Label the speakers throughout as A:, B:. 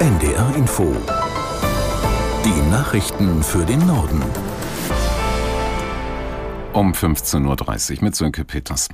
A: NDR Info. Die Nachrichten für den Norden.
B: Um 15.30 Uhr mit Sönke Peters.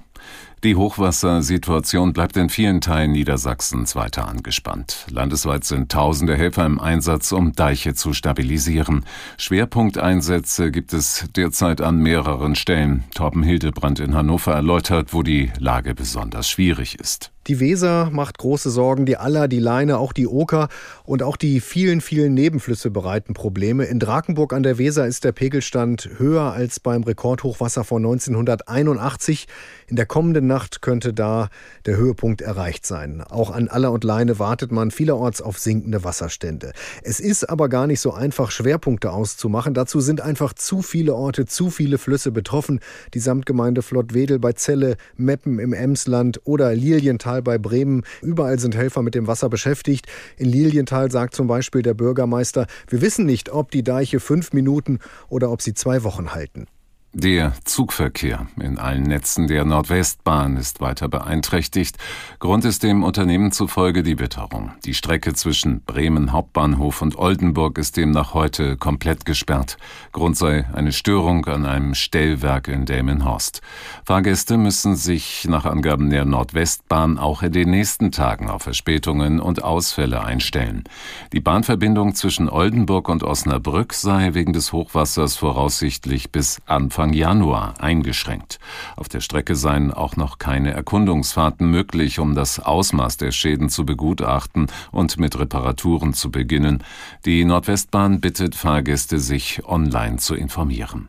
B: Die Hochwassersituation bleibt in vielen Teilen Niedersachsens weiter angespannt. Landesweit sind tausende Helfer im Einsatz, um Deiche zu stabilisieren. Schwerpunkteinsätze gibt es derzeit an mehreren Stellen. Torben Hildebrand in Hannover erläutert, wo die Lage besonders schwierig ist.
C: Die Weser macht große Sorgen, die Aller, die Leine, auch die Oker und auch die vielen, vielen Nebenflüsse bereiten Probleme. In Drakenburg an der Weser ist der Pegelstand höher als beim Rekordhochwasser von 1981. In der kommenden Nacht könnte da der Höhepunkt erreicht sein. Auch an Aller und Leine wartet man vielerorts auf sinkende Wasserstände. Es ist aber gar nicht so einfach, Schwerpunkte auszumachen. Dazu sind einfach zu viele Orte, zu viele Flüsse betroffen. Die Samtgemeinde Flottwedel bei Celle, Meppen im Emsland oder Lilienthal Lilienthal bei Bremen. Überall sind Helfer mit dem Wasser beschäftigt. In Lilienthal sagt zum Beispiel der Bürgermeister, wir wissen nicht, ob die Deiche fünf Minuten oder ob sie zwei Wochen halten.
B: Der Zugverkehr in allen Netzen der Nordwestbahn ist weiter beeinträchtigt. Grund ist dem Unternehmen zufolge die Witterung. Die Strecke zwischen Bremen Hauptbahnhof und Oldenburg ist demnach heute komplett gesperrt. Grund sei eine Störung an einem Stellwerk in Delmenhorst. Fahrgäste müssen sich nach Angaben der Nordwestbahn auch in den nächsten Tagen auf Verspätungen und Ausfälle einstellen. Die Bahnverbindung zwischen Oldenburg und Osnabrück sei wegen des Hochwassers voraussichtlich bis Anfang Anfang Januar eingeschränkt. Auf der Strecke seien auch noch keine Erkundungsfahrten möglich, um das Ausmaß der Schäden zu begutachten und mit Reparaturen zu beginnen. Die Nordwestbahn bittet Fahrgäste, sich online zu informieren.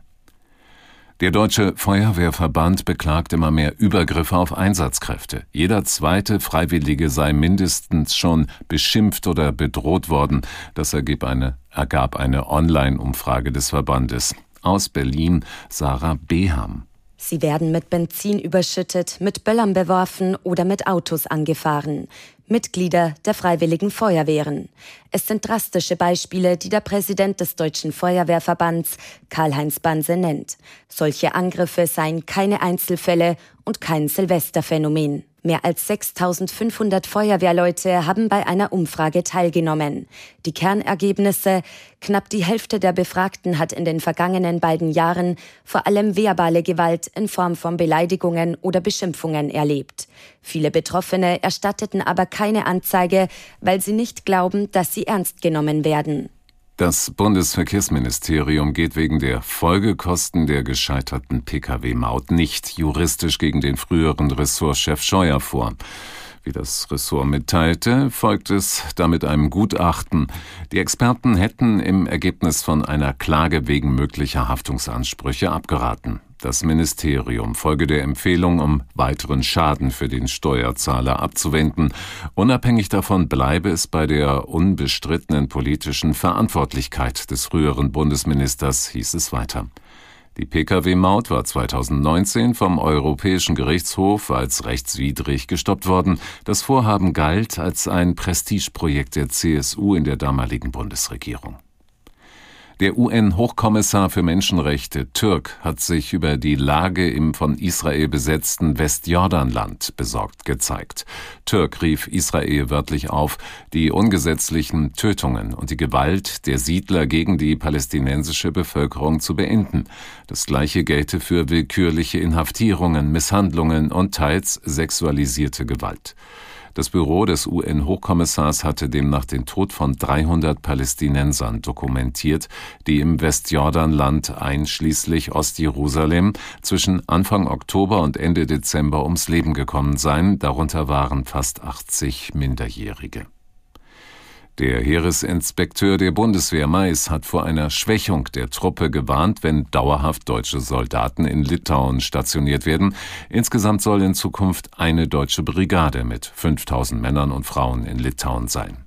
B: Der Deutsche Feuerwehrverband beklagt immer mehr Übergriffe auf Einsatzkräfte. Jeder zweite Freiwillige sei mindestens schon beschimpft oder bedroht worden. Das ergab eine, ergab eine Online-Umfrage des Verbandes. Aus Berlin Sarah Beham.
D: Sie werden mit Benzin überschüttet, mit Böllern beworfen oder mit Autos angefahren. Mitglieder der Freiwilligen Feuerwehren. Es sind drastische Beispiele, die der Präsident des Deutschen Feuerwehrverbands, Karl-Heinz Banse, nennt. Solche Angriffe seien keine Einzelfälle und kein Silvesterphänomen. Mehr als 6500 Feuerwehrleute haben bei einer Umfrage teilgenommen. Die Kernergebnisse, knapp die Hälfte der Befragten hat in den vergangenen beiden Jahren vor allem verbale Gewalt in Form von Beleidigungen oder Beschimpfungen erlebt. Viele Betroffene erstatteten aber keine Anzeige, weil sie nicht glauben, dass sie ernst genommen werden.
B: Das Bundesverkehrsministerium geht wegen der Folgekosten der gescheiterten Pkw-Maut nicht juristisch gegen den früheren Ressortchef Scheuer vor. Wie das Ressort mitteilte, folgt es damit einem Gutachten. Die Experten hätten im Ergebnis von einer Klage wegen möglicher Haftungsansprüche abgeraten. Das Ministerium folge der Empfehlung, um weiteren Schaden für den Steuerzahler abzuwenden. Unabhängig davon bleibe es bei der unbestrittenen politischen Verantwortlichkeit des früheren Bundesministers, hieß es weiter. Die Pkw-Maut war 2019 vom Europäischen Gerichtshof als rechtswidrig gestoppt worden. Das Vorhaben galt als ein Prestigeprojekt der CSU in der damaligen Bundesregierung. Der UN-Hochkommissar für Menschenrechte Türk hat sich über die Lage im von Israel besetzten Westjordanland besorgt gezeigt. Türk rief Israel wörtlich auf, die ungesetzlichen Tötungen und die Gewalt der Siedler gegen die palästinensische Bevölkerung zu beenden. Das gleiche gelte für willkürliche Inhaftierungen, Misshandlungen und teils sexualisierte Gewalt. Das Büro des UN-Hochkommissars hatte demnach den Tod von 300 Palästinensern dokumentiert, die im Westjordanland einschließlich Ostjerusalem zwischen Anfang Oktober und Ende Dezember ums Leben gekommen seien, darunter waren fast 80 Minderjährige. Der Heeresinspekteur der Bundeswehr Mais hat vor einer Schwächung der Truppe gewarnt, wenn dauerhaft deutsche Soldaten in Litauen stationiert werden. Insgesamt soll in Zukunft eine deutsche Brigade mit 5000 Männern und Frauen in Litauen sein.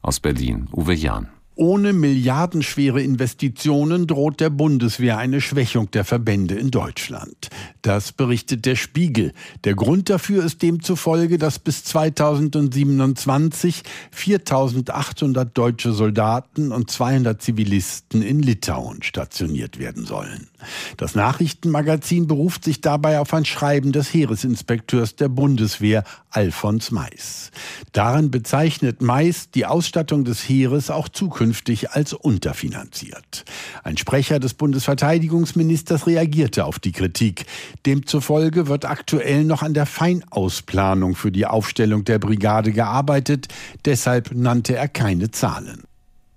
B: Aus Berlin, Uwe Jahn.
E: Ohne milliardenschwere Investitionen droht der Bundeswehr eine Schwächung der Verbände in Deutschland. Das berichtet der Spiegel. Der Grund dafür ist demzufolge, dass bis 2027 4800 deutsche Soldaten und 200 Zivilisten in Litauen stationiert werden sollen. Das Nachrichtenmagazin beruft sich dabei auf ein Schreiben des Heeresinspekteurs der Bundeswehr, Alfons Mais. Darin bezeichnet Mais die Ausstattung des Heeres auch zukünftig als unterfinanziert. Ein Sprecher des Bundesverteidigungsministers reagierte auf die Kritik. Demzufolge wird aktuell noch an der Feinausplanung für die Aufstellung der Brigade gearbeitet, deshalb nannte er keine Zahlen.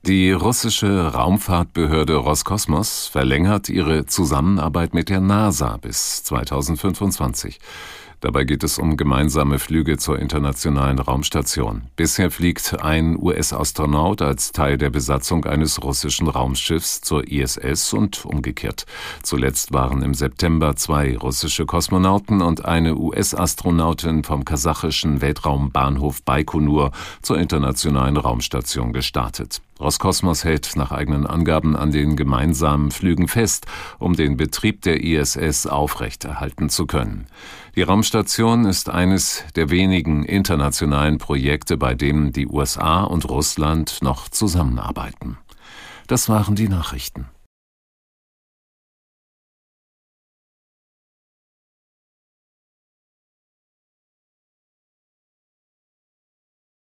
B: Die russische Raumfahrtbehörde Roskosmos verlängert ihre Zusammenarbeit mit der NASA bis 2025. Dabei geht es um gemeinsame Flüge zur internationalen Raumstation. Bisher fliegt ein US-Astronaut als Teil der Besatzung eines russischen Raumschiffs zur ISS und umgekehrt. Zuletzt waren im September zwei russische Kosmonauten und eine US-Astronautin vom kasachischen Weltraumbahnhof Baikonur zur internationalen Raumstation gestartet. Roskosmos hält nach eigenen Angaben an den gemeinsamen Flügen fest, um den Betrieb der ISS aufrechterhalten zu können. Die Raumstation ist eines der wenigen internationalen Projekte, bei denen die USA und Russland noch zusammenarbeiten. Das waren die Nachrichten.